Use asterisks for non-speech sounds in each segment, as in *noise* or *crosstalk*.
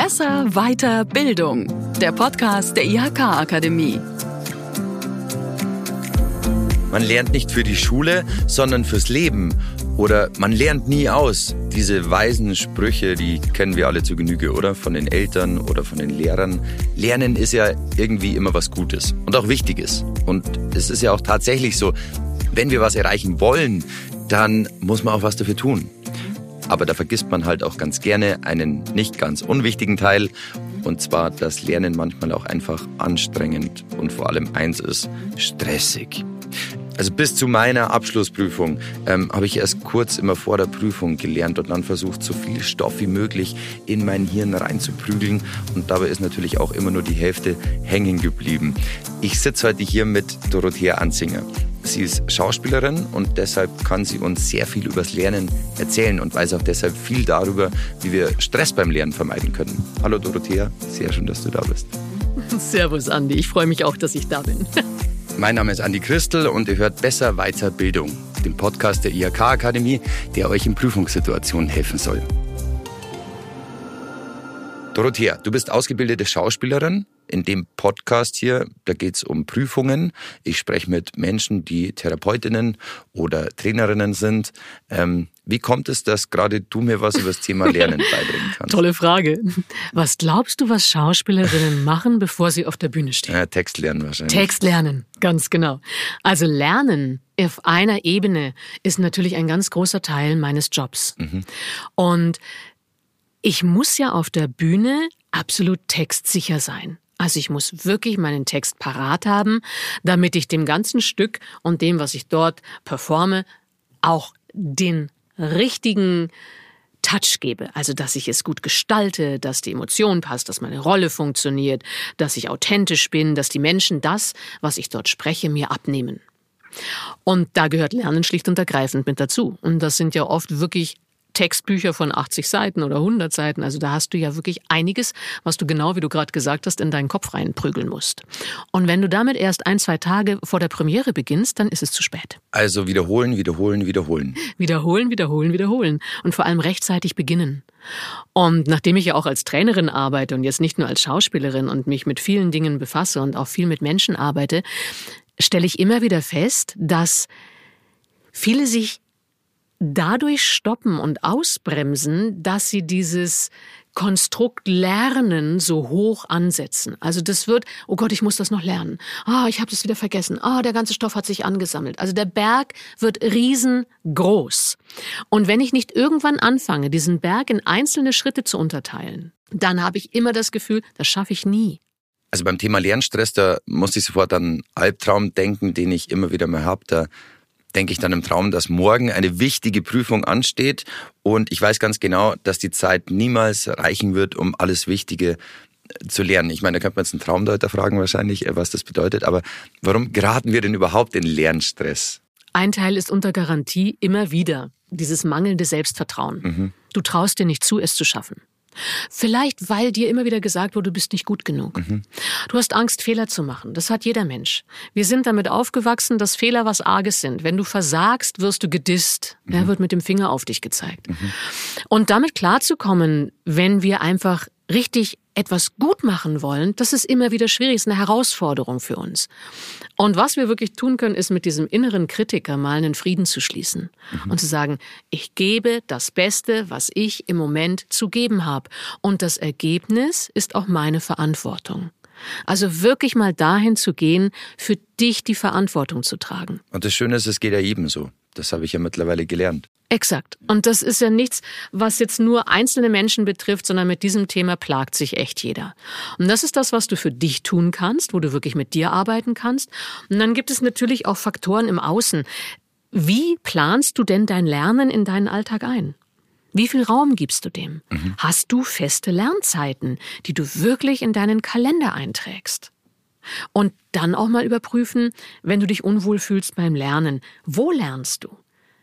Besser, weiter, Bildung. Der Podcast der IHK-Akademie. Man lernt nicht für die Schule, sondern fürs Leben. Oder man lernt nie aus. Diese weisen Sprüche, die kennen wir alle zu Genüge, oder? Von den Eltern oder von den Lehrern. Lernen ist ja irgendwie immer was Gutes und auch Wichtiges. Und es ist ja auch tatsächlich so, wenn wir was erreichen wollen, dann muss man auch was dafür tun. Aber da vergisst man halt auch ganz gerne einen nicht ganz unwichtigen Teil. Und zwar, dass Lernen manchmal auch einfach anstrengend und vor allem eins ist, stressig. Also bis zu meiner Abschlussprüfung ähm, habe ich erst kurz immer vor der Prüfung gelernt und dann versucht, so viel Stoff wie möglich in mein Hirn reinzuprügeln. Und dabei ist natürlich auch immer nur die Hälfte hängen geblieben. Ich sitze heute hier mit Dorothea Anzinger. Sie ist Schauspielerin und deshalb kann sie uns sehr viel übers Lernen erzählen und weiß auch deshalb viel darüber, wie wir Stress beim Lernen vermeiden können. Hallo Dorothea, sehr schön, dass du da bist. *laughs* Servus Andi, ich freue mich auch, dass ich da bin. *laughs* Mein Name ist Andi Christel und ihr hört Besser Weiter Bildung, den Podcast der IHK Akademie, der euch in Prüfungssituationen helfen soll. Dorothea, du bist ausgebildete Schauspielerin. In dem Podcast hier, da geht es um Prüfungen. Ich spreche mit Menschen, die Therapeutinnen oder Trainerinnen sind. Ähm, wie kommt es, dass gerade du mir was über das Thema Lernen *laughs* beibringen kannst? Tolle Frage. Was glaubst du, was Schauspielerinnen *laughs* machen, bevor sie auf der Bühne stehen? Ja, Text lernen wahrscheinlich. Text lernen, ganz genau. Also Lernen auf einer Ebene ist natürlich ein ganz großer Teil meines Jobs. Mhm. Und ich muss ja auf der Bühne absolut textsicher sein. Also ich muss wirklich meinen Text parat haben, damit ich dem ganzen Stück und dem, was ich dort performe, auch den richtigen Touch gebe. Also, dass ich es gut gestalte, dass die Emotion passt, dass meine Rolle funktioniert, dass ich authentisch bin, dass die Menschen das, was ich dort spreche, mir abnehmen. Und da gehört Lernen schlicht und ergreifend mit dazu. Und das sind ja oft wirklich Textbücher von 80 Seiten oder 100 Seiten. Also da hast du ja wirklich einiges, was du genau, wie du gerade gesagt hast, in deinen Kopf reinprügeln musst. Und wenn du damit erst ein, zwei Tage vor der Premiere beginnst, dann ist es zu spät. Also wiederholen, wiederholen, wiederholen. Wiederholen, wiederholen, wiederholen. Und vor allem rechtzeitig beginnen. Und nachdem ich ja auch als Trainerin arbeite und jetzt nicht nur als Schauspielerin und mich mit vielen Dingen befasse und auch viel mit Menschen arbeite, stelle ich immer wieder fest, dass viele sich dadurch stoppen und ausbremsen, dass sie dieses Konstrukt Lernen so hoch ansetzen. Also das wird, oh Gott, ich muss das noch lernen. Ah, oh, ich habe das wieder vergessen. Ah, oh, der ganze Stoff hat sich angesammelt. Also der Berg wird riesengroß. Und wenn ich nicht irgendwann anfange, diesen Berg in einzelne Schritte zu unterteilen, dann habe ich immer das Gefühl, das schaffe ich nie. Also beim Thema Lernstress, da muss ich sofort an Albtraum denken, den ich immer wieder mal habe. Da denke ich dann im Traum, dass morgen eine wichtige Prüfung ansteht und ich weiß ganz genau, dass die Zeit niemals reichen wird, um alles Wichtige äh, zu lernen. Ich meine, da könnte man jetzt einen Traumdeuter fragen wahrscheinlich, äh, was das bedeutet, aber warum geraten wir denn überhaupt in Lernstress? Ein Teil ist unter Garantie immer wieder dieses mangelnde Selbstvertrauen. Mhm. Du traust dir nicht zu, es zu schaffen. Vielleicht, weil dir immer wieder gesagt wurde, du bist nicht gut genug. Mhm. Du hast Angst, Fehler zu machen. Das hat jeder Mensch. Wir sind damit aufgewachsen, dass Fehler was Arges sind. Wenn du versagst, wirst du gedisst. Mhm. Er wird mit dem Finger auf dich gezeigt. Mhm. Und damit klarzukommen, wenn wir einfach richtig etwas gut machen wollen, das ist immer wieder schwierig, ist eine Herausforderung für uns. Und was wir wirklich tun können, ist mit diesem inneren Kritiker mal einen Frieden zu schließen mhm. und zu sagen, ich gebe das Beste, was ich im Moment zu geben habe. Und das Ergebnis ist auch meine Verantwortung. Also wirklich mal dahin zu gehen, für dich die Verantwortung zu tragen. Und das Schöne ist, es geht ja jedem so. Das habe ich ja mittlerweile gelernt. Exakt. Und das ist ja nichts, was jetzt nur einzelne Menschen betrifft, sondern mit diesem Thema plagt sich echt jeder. Und das ist das, was du für dich tun kannst, wo du wirklich mit dir arbeiten kannst. Und dann gibt es natürlich auch Faktoren im Außen. Wie planst du denn dein Lernen in deinen Alltag ein? Wie viel Raum gibst du dem? Mhm. Hast du feste Lernzeiten, die du wirklich in deinen Kalender einträgst? Und dann auch mal überprüfen, wenn du dich unwohl fühlst beim Lernen, wo lernst du?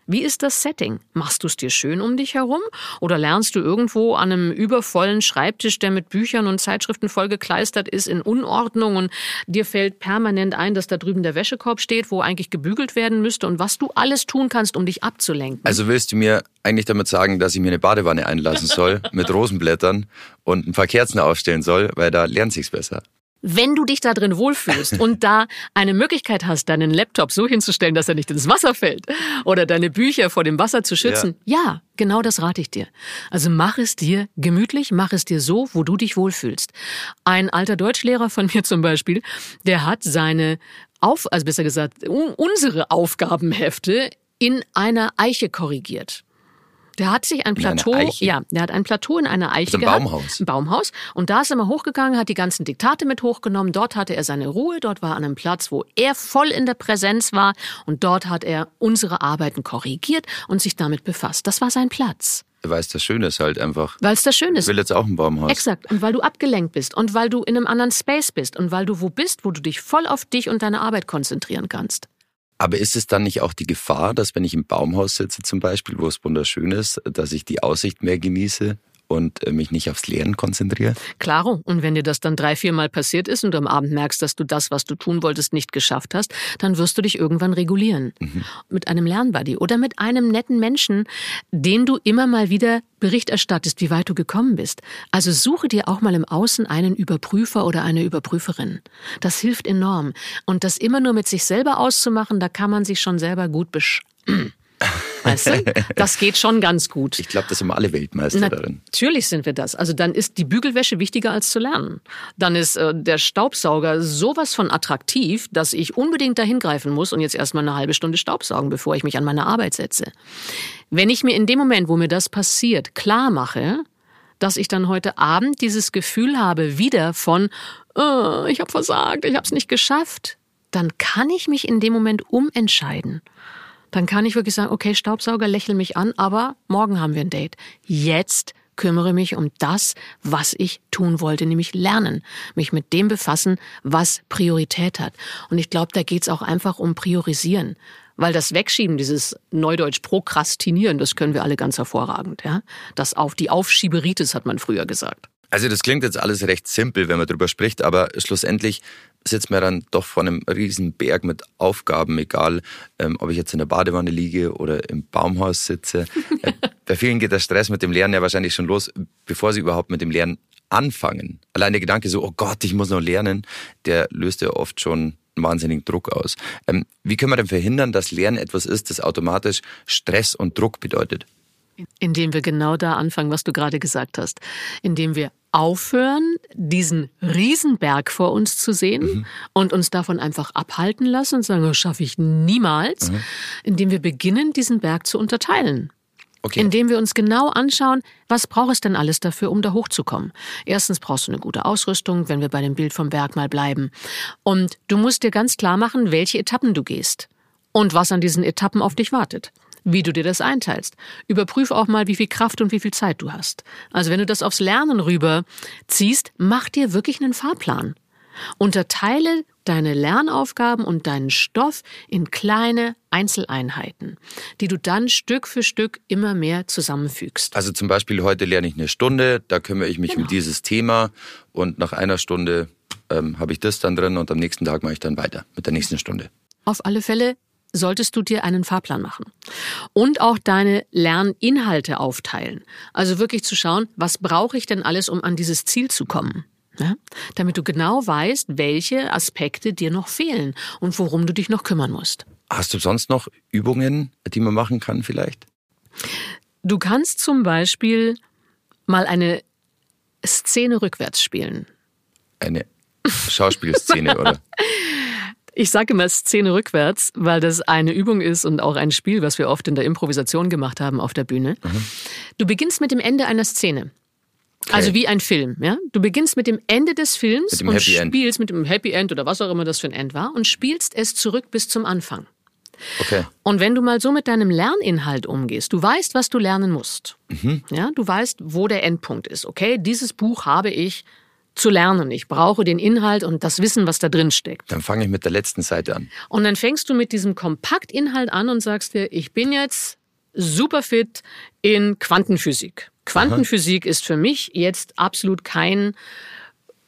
Wie ist das Setting? Machst du es dir schön um dich herum? Oder lernst du irgendwo an einem übervollen Schreibtisch, der mit Büchern und Zeitschriften vollgekleistert ist, in Unordnung und dir fällt permanent ein, dass da drüben der Wäschekorb steht, wo eigentlich gebügelt werden müsste und was du alles tun kannst, um dich abzulenken? Also willst du mir eigentlich damit sagen, dass ich mir eine Badewanne einlassen soll *laughs* mit Rosenblättern und ein paar Kerzen aufstellen soll, weil da lernt sich's besser? Wenn du dich da drin wohlfühlst *laughs* und da eine Möglichkeit hast, deinen Laptop so hinzustellen, dass er nicht ins Wasser fällt oder deine Bücher vor dem Wasser zu schützen, ja, ja genau das rate ich dir. Also mach es dir gemütlich, mach es dir so, wo du dich wohlfühlst. Ein alter Deutschlehrer von mir zum Beispiel, der hat seine auf, also besser gesagt, unsere Aufgabenhefte in einer Eiche korrigiert. Der hat sich ein Plateau, ja, der hat ein Plateau in einer Eiche also ein gehabt, Baumhaus. ein Baumhaus. Und da ist er mal hochgegangen, hat die ganzen Diktate mit hochgenommen. Dort hatte er seine Ruhe. Dort war er an einem Platz, wo er voll in der Präsenz war. Und dort hat er unsere Arbeiten korrigiert und sich damit befasst. Das war sein Platz. Weil es das Schöne ist halt einfach. Weil es das Schöne ist. Ich will jetzt auch ein Baumhaus. Exakt. Und weil du abgelenkt bist und weil du in einem anderen Space bist und weil du wo bist, wo du dich voll auf dich und deine Arbeit konzentrieren kannst. Aber ist es dann nicht auch die Gefahr, dass wenn ich im Baumhaus sitze zum Beispiel, wo es wunderschön ist, dass ich die Aussicht mehr genieße und äh, mich nicht aufs Lernen konzentriere? Klaro. Und wenn dir das dann drei, vier Mal passiert ist und du am Abend merkst, dass du das, was du tun wolltest, nicht geschafft hast, dann wirst du dich irgendwann regulieren. Mhm. Mit einem Lernbuddy oder mit einem netten Menschen, dem du immer mal wieder Bericht erstattest, wie weit du gekommen bist. Also suche dir auch mal im Außen einen Überprüfer oder eine Überprüferin. Das hilft enorm. Und das immer nur mit sich selber auszumachen, da kann man sich schon selber gut besch *clears throat* Weißt du? *laughs* Das geht schon ganz gut. Ich glaube, das sind wir alle Weltmeister Na, darin. Natürlich sind wir das. Also dann ist die Bügelwäsche wichtiger als zu lernen. Dann ist äh, der Staubsauger sowas von attraktiv, dass ich unbedingt dahin greifen muss und jetzt erstmal eine halbe Stunde Staubsaugen, bevor ich mich an meine Arbeit setze. Wenn ich mir in dem Moment, wo mir das passiert, klar mache, dass ich dann heute Abend dieses Gefühl habe, wieder von, oh, ich habe versagt, ich habe es nicht geschafft, dann kann ich mich in dem Moment umentscheiden dann kann ich wirklich sagen, okay, Staubsauger, lächel mich an, aber morgen haben wir ein Date. Jetzt kümmere mich um das, was ich tun wollte, nämlich lernen, mich mit dem befassen, was Priorität hat. Und ich glaube, da geht's auch einfach um Priorisieren. Weil das Wegschieben, dieses Neudeutsch Prokrastinieren, das können wir alle ganz hervorragend. Ja? Das auf die Aufschieberitis hat man früher gesagt. Also das klingt jetzt alles recht simpel, wenn man drüber spricht, aber schlussendlich sitzt man dann doch vor einem riesen Berg mit Aufgaben, egal ähm, ob ich jetzt in der Badewanne liege oder im Baumhaus sitze. *laughs* Äh, bei vielen geht der Stress mit dem Lernen ja wahrscheinlich schon los, bevor sie überhaupt mit dem Lernen anfangen. Allein der Gedanke so, oh Gott, ich muss noch lernen, der löst ja oft schon einen wahnsinnigen Druck aus. Ähm, wie können wir denn verhindern, dass Lernen etwas ist, das automatisch Stress und Druck bedeutet? Indem wir genau da anfangen, was du gerade gesagt hast. Indem wir aufhören, diesen Riesenberg vor uns zu sehen mhm. und uns davon einfach abhalten lassen und sagen, das schaffe ich niemals, mhm. indem wir beginnen, diesen Berg zu unterteilen. Okay. Indem wir uns genau anschauen, was braucht es denn alles dafür, um da hochzukommen. Erstens brauchst du eine gute Ausrüstung, wenn wir bei dem Bild vom Berg mal bleiben. Und du musst dir ganz klar machen, welche Etappen du gehst und was an diesen Etappen auf dich wartet wie du dir das einteilst. Überprüf auch mal, wie viel Kraft und wie viel Zeit du hast. Also wenn du das aufs Lernen rüber ziehst, mach dir wirklich einen Fahrplan. Unterteile deine Lernaufgaben und deinen Stoff in kleine Einzeleinheiten, die du dann Stück für Stück immer mehr zusammenfügst. Also zum Beispiel heute lerne ich eine Stunde, da kümmere ich mich genau. um dieses Thema und nach einer Stunde ähm, habe ich das dann drin und am nächsten Tag mache ich dann weiter mit der nächsten Stunde. Auf alle Fälle solltest du dir einen Fahrplan machen und auch deine Lerninhalte aufteilen. Also wirklich zu schauen, was brauche ich denn alles, um an dieses Ziel zu kommen? Ja? Damit du genau weißt, welche Aspekte dir noch fehlen und worum du dich noch kümmern musst. Hast du sonst noch Übungen, die man machen kann vielleicht? Du kannst zum Beispiel mal eine Szene rückwärts spielen. Eine Schauspielszene, oder? *laughs* Ich sage immer Szene rückwärts, weil das eine Übung ist und auch ein Spiel, was wir oft in der Improvisation gemacht haben auf der Bühne. Mhm. Du beginnst mit dem Ende einer Szene. Okay. Also wie ein Film, ja? Du beginnst mit dem Ende des Films und Happy spielst End. mit dem Happy End oder was auch immer das für ein End war und spielst es zurück bis zum Anfang. Okay. Und wenn du mal so mit deinem Lerninhalt umgehst, du weißt, was du lernen musst. Mhm. Ja, du weißt, wo der Endpunkt ist. Okay, dieses Buch habe ich zu lernen. Ich brauche den Inhalt und das Wissen, was da drin steckt. Dann fange ich mit der letzten Seite an. Und dann fängst du mit diesem Kompaktinhalt an und sagst dir, ich bin jetzt super fit in Quantenphysik. Quantenphysik Aha. ist für mich jetzt absolut kein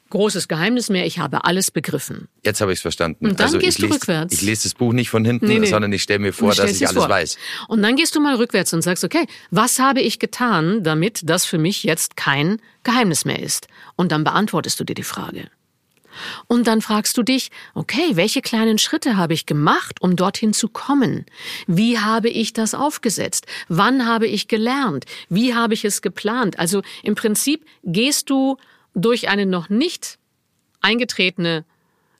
großes Geheimnis mehr. Ich habe alles begriffen. Jetzt habe ich es verstanden. Und dann also gehst du lese, rückwärts. Ich lese das Buch nicht von hinten, nee, nee. sondern ich stelle mir vor, dass ich alles vor. weiß. Und dann gehst du mal rückwärts und sagst, okay, was habe ich getan, damit das für mich jetzt kein Geheimnis mehr ist? Und dann beantwortest du dir die Frage. Und dann fragst du dich, okay, welche kleinen Schritte habe ich gemacht, um dorthin zu kommen? Wie habe ich das aufgesetzt? Wann habe ich gelernt? Wie habe ich es geplant? Also im Prinzip gehst du durch eine noch nicht eingetretene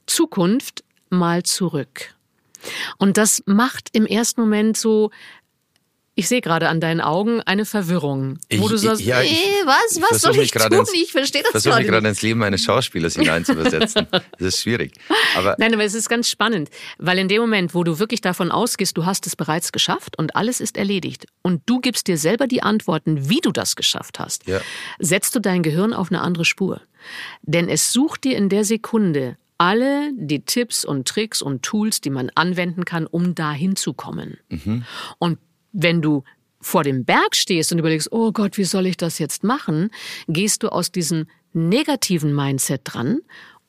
Zukunft mal zurück. Und das macht im ersten Moment so ich sehe gerade an deinen Augen eine Verwirrung, wo ich, du sagst, ja, ich, äh, was, was soll ich tun? Ins, ich verstehe das Ich versuche mich gerade ins Leben eines Schauspielers hineinzuversetzen. *laughs* das ist schwierig. Aber Nein, aber es ist ganz spannend, weil in dem Moment, wo du wirklich davon ausgehst, du hast es bereits geschafft und alles ist erledigt und du gibst dir selber die Antworten, wie du das geschafft hast, ja. setzt du dein Gehirn auf eine andere Spur. Denn es sucht dir in der Sekunde alle die Tipps und Tricks und Tools, die man anwenden kann, um dahin zu kommen. Mhm. Und wenn du vor dem Berg stehst und überlegst, oh Gott, wie soll ich das jetzt machen, gehst du aus diesem negativen Mindset dran.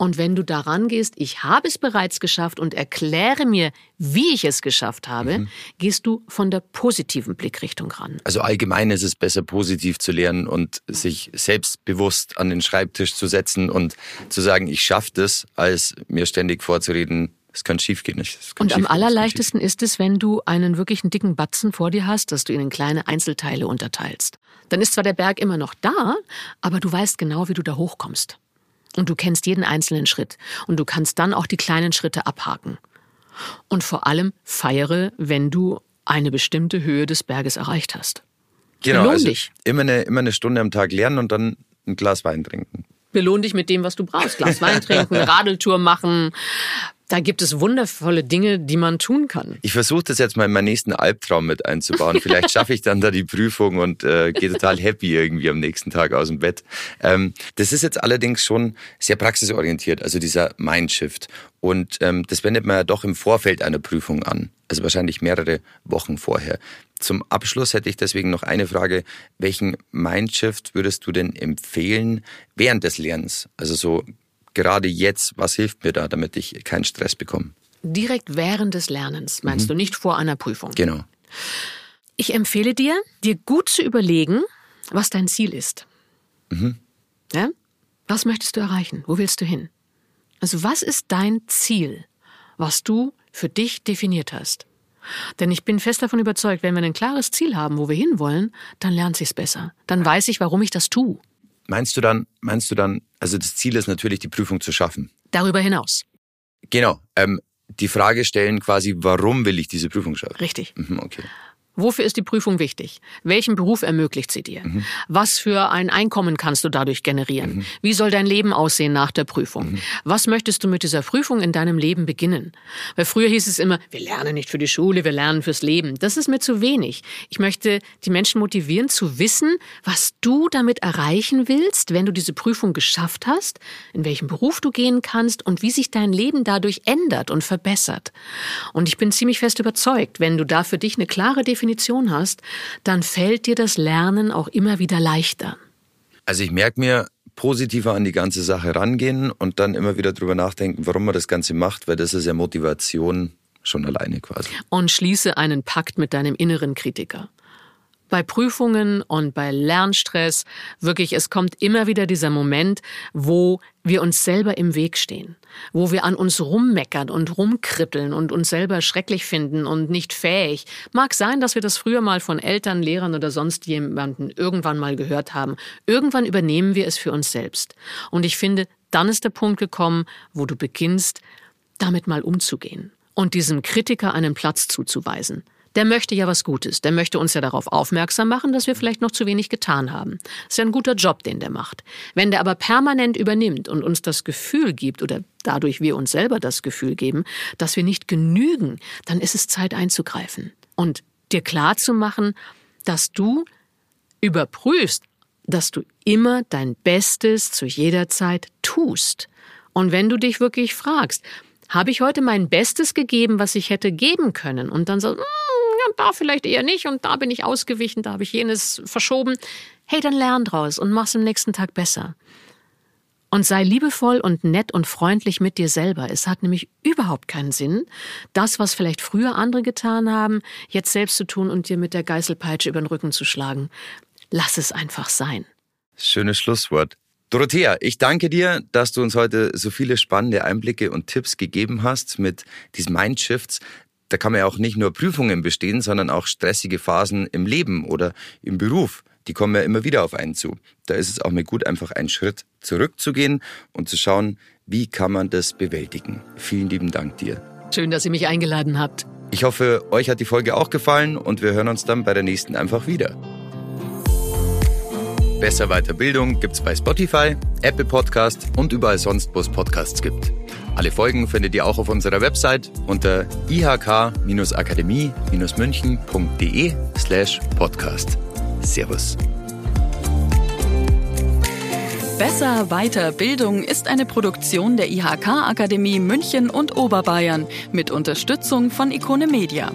Und wenn du daran gehst, ich habe es bereits geschafft und erkläre mir, wie ich es geschafft habe, mhm. gehst du von der positiven Blickrichtung ran. Also allgemein ist es besser, positiv zu lernen und sich selbstbewusst an den Schreibtisch zu setzen und zu sagen, ich schaffe das, als mir ständig vorzureden, es kann schiefgehen. Es und am allerleichtesten ist es, wenn du einen wirklichen dicken Batzen vor dir hast, dass du ihn in kleine Einzelteile unterteilst. Dann ist zwar der Berg immer noch da, aber du weißt genau, wie du da hochkommst. Und du kennst jeden einzelnen Schritt. Und du kannst dann auch die kleinen Schritte abhaken. Und vor allem feiere, wenn du eine bestimmte Höhe des Berges erreicht hast. Genau, Belohn also dich. Immer eine, immer eine Stunde am Tag lernen und dann ein Glas Wein trinken. Belohn dich mit dem, was du brauchst. Glas Wein trinken, *laughs* Radeltour machen, da gibt es wundervolle Dinge, die man tun kann. Ich versuche das jetzt mal in meinen nächsten Albtraum mit einzubauen. *laughs* Vielleicht schaffe ich dann da die Prüfung und äh, gehe total happy irgendwie am nächsten Tag aus dem Bett. Ähm, das ist jetzt allerdings schon sehr praxisorientiert, also dieser Mindshift. Und ähm, das wendet man ja doch im Vorfeld einer Prüfung an, also wahrscheinlich mehrere Wochen vorher. Zum Abschluss hätte ich deswegen noch eine Frage. Welchen Mindshift würdest du denn empfehlen während des Lernens? Also so gerade jetzt, was hilft mir da, damit ich keinen Stress bekomme? Direkt während des Lernens, meinst mhm. du, nicht vor einer Prüfung? Genau. Ich empfehle dir, dir gut zu überlegen, was dein Ziel ist. Mhm. Ja? Was möchtest du erreichen? Wo willst du hin? Also was ist dein Ziel, was du für dich definiert hast? Denn ich bin fest davon überzeugt, wenn wir ein klares Ziel haben, wo wir hinwollen, dann lernt sich's besser. Dann weiß ich, warum ich das tue. Meinst du dann, meinst du dann, also das Ziel ist natürlich, die Prüfung zu schaffen. Darüber hinaus. Genau. Ähm, die Frage stellen quasi, warum will ich diese Prüfung schaffen? Richtig. Mhm, okay. Wofür ist die Prüfung wichtig? Welchen Beruf ermöglicht sie dir? Mhm. Was für ein Einkommen kannst du dadurch generieren? Mhm. Wie soll dein Leben aussehen nach der Prüfung? Mhm. Was möchtest du mit dieser Prüfung in deinem Leben beginnen? Weil früher hieß es immer, wir lernen nicht für die Schule, wir lernen fürs Leben. Das ist mir zu wenig. Ich möchte die Menschen motivieren zu wissen, was du damit erreichen willst, wenn du diese Prüfung geschafft hast, in welchen Beruf du gehen kannst und wie sich dein Leben dadurch ändert und verbessert. Und ich bin ziemlich fest überzeugt, wenn du da für dich eine klare Definition Definition hast, dann fällt dir das Lernen auch immer wieder leichter. Also ich merke mir, positiver an die ganze Sache rangehen und dann immer wieder drüber nachdenken, warum man das Ganze macht, weil das ist ja Motivation schon alleine quasi. Und schließe einen Pakt mit deinem inneren Kritiker bei Prüfungen und bei Lernstress wirklich, es kommt immer wieder dieser Moment, wo wir uns selber im Weg stehen, wo wir an uns rummeckern und rumkribbeln und uns selber schrecklich finden und nicht fähig. Mag sein, dass wir das früher mal von Eltern, Lehrern oder sonst jemanden irgendwann mal gehört haben. Irgendwann übernehmen wir es für uns selbst. Und ich finde, dann ist der Punkt gekommen, wo du beginnst, damit mal umzugehen und diesem Kritiker einen Platz zuzuweisen der möchte ja was Gutes. Der möchte uns ja darauf aufmerksam machen, dass wir vielleicht noch zu wenig getan haben. Das ist ja ein guter Job, den der macht. Wenn der aber permanent übernimmt und uns das Gefühl gibt oder dadurch wir uns selber das Gefühl geben, dass wir nicht genügen, dann ist es Zeit einzugreifen und dir klar zu machen, dass du überprüfst, dass du immer dein Bestes zu jeder Zeit tust. Und wenn du dich wirklich fragst, habe ich heute mein Bestes gegeben, was ich hätte geben können? Und dann so, ja, da vielleicht eher nicht und da bin ich ausgewichen, da habe ich jenes verschoben. Hey, dann lern draus und mach's am nächsten Tag besser. Und sei liebevoll und nett und freundlich mit dir selber. Es hat nämlich überhaupt keinen Sinn, das, was vielleicht früher andere getan haben, jetzt selbst zu tun und dir mit der Geißelpeitsche über den Rücken zu schlagen. Lass es einfach sein. Schönes Schlusswort. Dorothea, ich danke dir, dass du uns heute so viele spannende Einblicke und Tipps gegeben hast mit diesen Mindshifts. Da kann man ja auch nicht nur Prüfungen bestehen, sondern auch stressige Phasen im Leben oder im Beruf. Die kommen ja immer wieder auf einen zu. Da ist es auch mal gut, einfach einen Schritt zurückzugehen und zu schauen, wie kann man das bewältigen. Vielen lieben Dank dir. Schön, dass ihr mich eingeladen habt. Ich hoffe, euch hat die Folge auch gefallen und wir hören uns dann bei der nächsten einfach wieder. Besser Weiterbildung gibt's bei Spotify, Apple Podcast und überall sonst, wo es Podcasts gibt. Alle Folgen findet ihr auch auf unserer Website unter ihk-akademie-münchen.de slash podcast. Servus. Besser weiter Bildung ist eine Produktion der IHK Akademie München und Oberbayern mit Unterstützung von Ikone Media.